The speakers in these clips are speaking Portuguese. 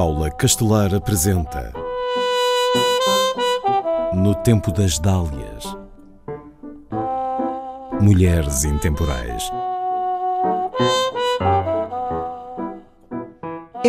Paula Castelar apresenta No Tempo das Dálias Mulheres Intemporais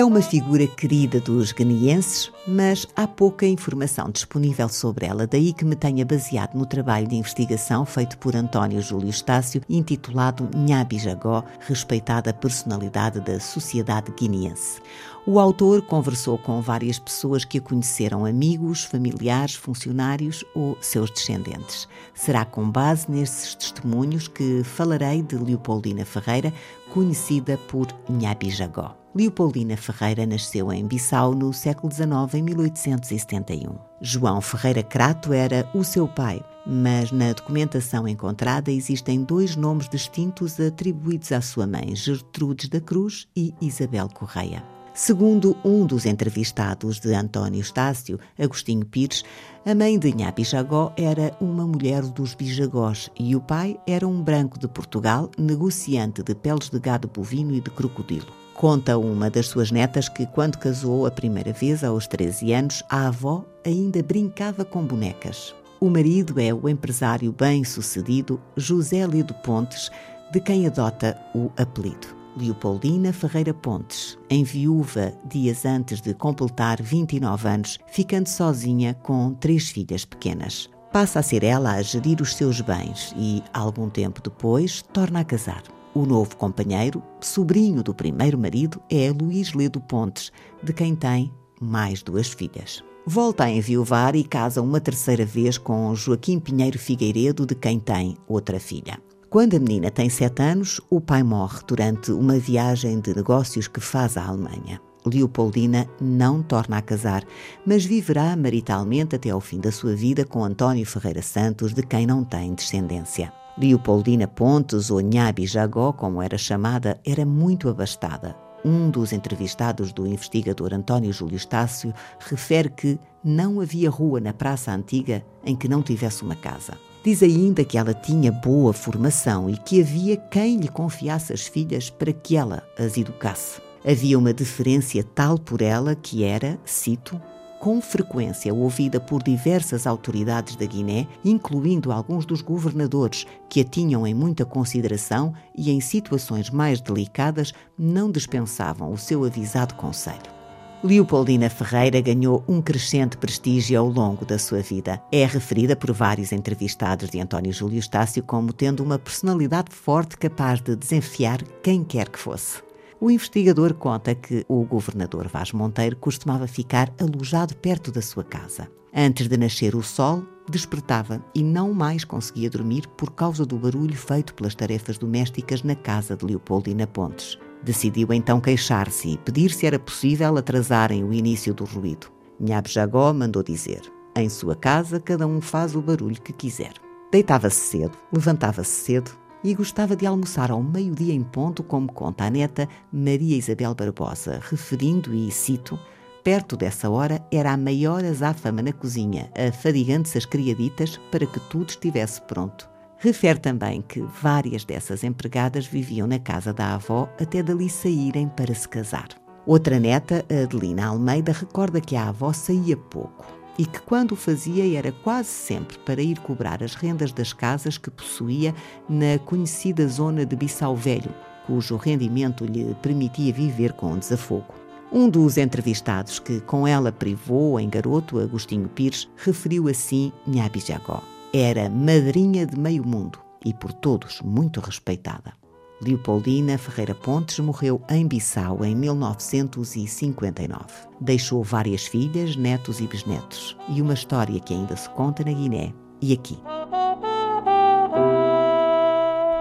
É uma figura querida dos guineenses, mas há pouca informação disponível sobre ela, daí que me tenha baseado no trabalho de investigação feito por António Júlio Estácio, intitulado Nhabi Jagó, respeitada personalidade da sociedade guineense. O autor conversou com várias pessoas que a conheceram, amigos, familiares, funcionários ou seus descendentes. Será com base nesses testemunhos que falarei de Leopoldina Ferreira, conhecida por Nhabi Jagó. Leopoldina Ferreira nasceu em Bissau no século XIX, em 1871. João Ferreira Crato era o seu pai, mas na documentação encontrada existem dois nomes distintos atribuídos à sua mãe, Gertrudes da Cruz e Isabel Correia. Segundo um dos entrevistados de António Estácio, Agostinho Pires, a mãe de Nha Bijagó era uma mulher dos Bijagós e o pai era um branco de Portugal, negociante de peles de gado bovino e de crocodilo. Conta uma das suas netas que, quando casou a primeira vez, aos 13 anos, a avó ainda brincava com bonecas. O marido é o empresário bem-sucedido José Lido Pontes, de quem adota o apelido. Leopoldina Ferreira Pontes, em viúva dias antes de completar 29 anos, ficando sozinha com três filhas pequenas. Passa a ser ela a gerir os seus bens e, algum tempo depois, torna a casar. O novo companheiro, sobrinho do primeiro marido, é Luís Ledo Pontes, de quem tem mais duas filhas. Volta a enviuvar e casa uma terceira vez com Joaquim Pinheiro Figueiredo, de quem tem outra filha. Quando a menina tem sete anos, o pai morre durante uma viagem de negócios que faz à Alemanha. Leopoldina não torna a casar, mas viverá maritalmente até ao fim da sua vida com António Ferreira Santos, de quem não tem descendência. Leopoldina Pontes, ou Nhabi Jagó, como era chamada, era muito abastada. Um dos entrevistados do investigador António Júlio Estácio refere que não havia rua na Praça Antiga em que não tivesse uma casa. Diz ainda que ela tinha boa formação e que havia quem lhe confiasse as filhas para que ela as educasse. Havia uma deferência tal por ela que era, cito, com frequência ouvida por diversas autoridades da Guiné, incluindo alguns dos governadores, que a tinham em muita consideração e, em situações mais delicadas, não dispensavam o seu avisado conselho. Leopoldina Ferreira ganhou um crescente prestígio ao longo da sua vida. É referida por vários entrevistados de António Júlio Estácio como tendo uma personalidade forte capaz de desafiar quem quer que fosse. O investigador conta que o governador Vaz Monteiro costumava ficar alojado perto da sua casa. Antes de nascer o sol, despertava e não mais conseguia dormir por causa do barulho feito pelas tarefas domésticas na casa de Leopoldina Pontes. Decidiu então queixar-se e pedir se era possível atrasarem o início do ruído. Nhab Jagó mandou dizer: Em sua casa, cada um faz o barulho que quiser. Deitava-se cedo, levantava-se cedo e gostava de almoçar ao meio-dia em ponto, como conta a neta Maria Isabel Barbosa, referindo, e cito, Perto dessa hora era a maior azáfama na cozinha, afadigando-se as criaditas para que tudo estivesse pronto. Refere também que várias dessas empregadas viviam na casa da avó até dali saírem para se casar. Outra neta, Adelina Almeida, recorda que a avó saía pouco e que quando o fazia era quase sempre para ir cobrar as rendas das casas que possuía na conhecida zona de Bissau Velho, cujo rendimento lhe permitia viver com desafogo. Um dos entrevistados que com ela privou em garoto, Agostinho Pires, referiu assim Nhabi Jagó. Era madrinha de meio mundo e por todos muito respeitada. Leopoldina Ferreira Pontes morreu em Bissau em 1959. Deixou várias filhas, netos e bisnetos e uma história que ainda se conta na Guiné e aqui.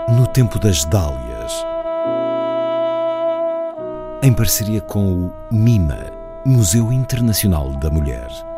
No tempo das Dálias, em parceria com o MIMA, Museu Internacional da Mulher.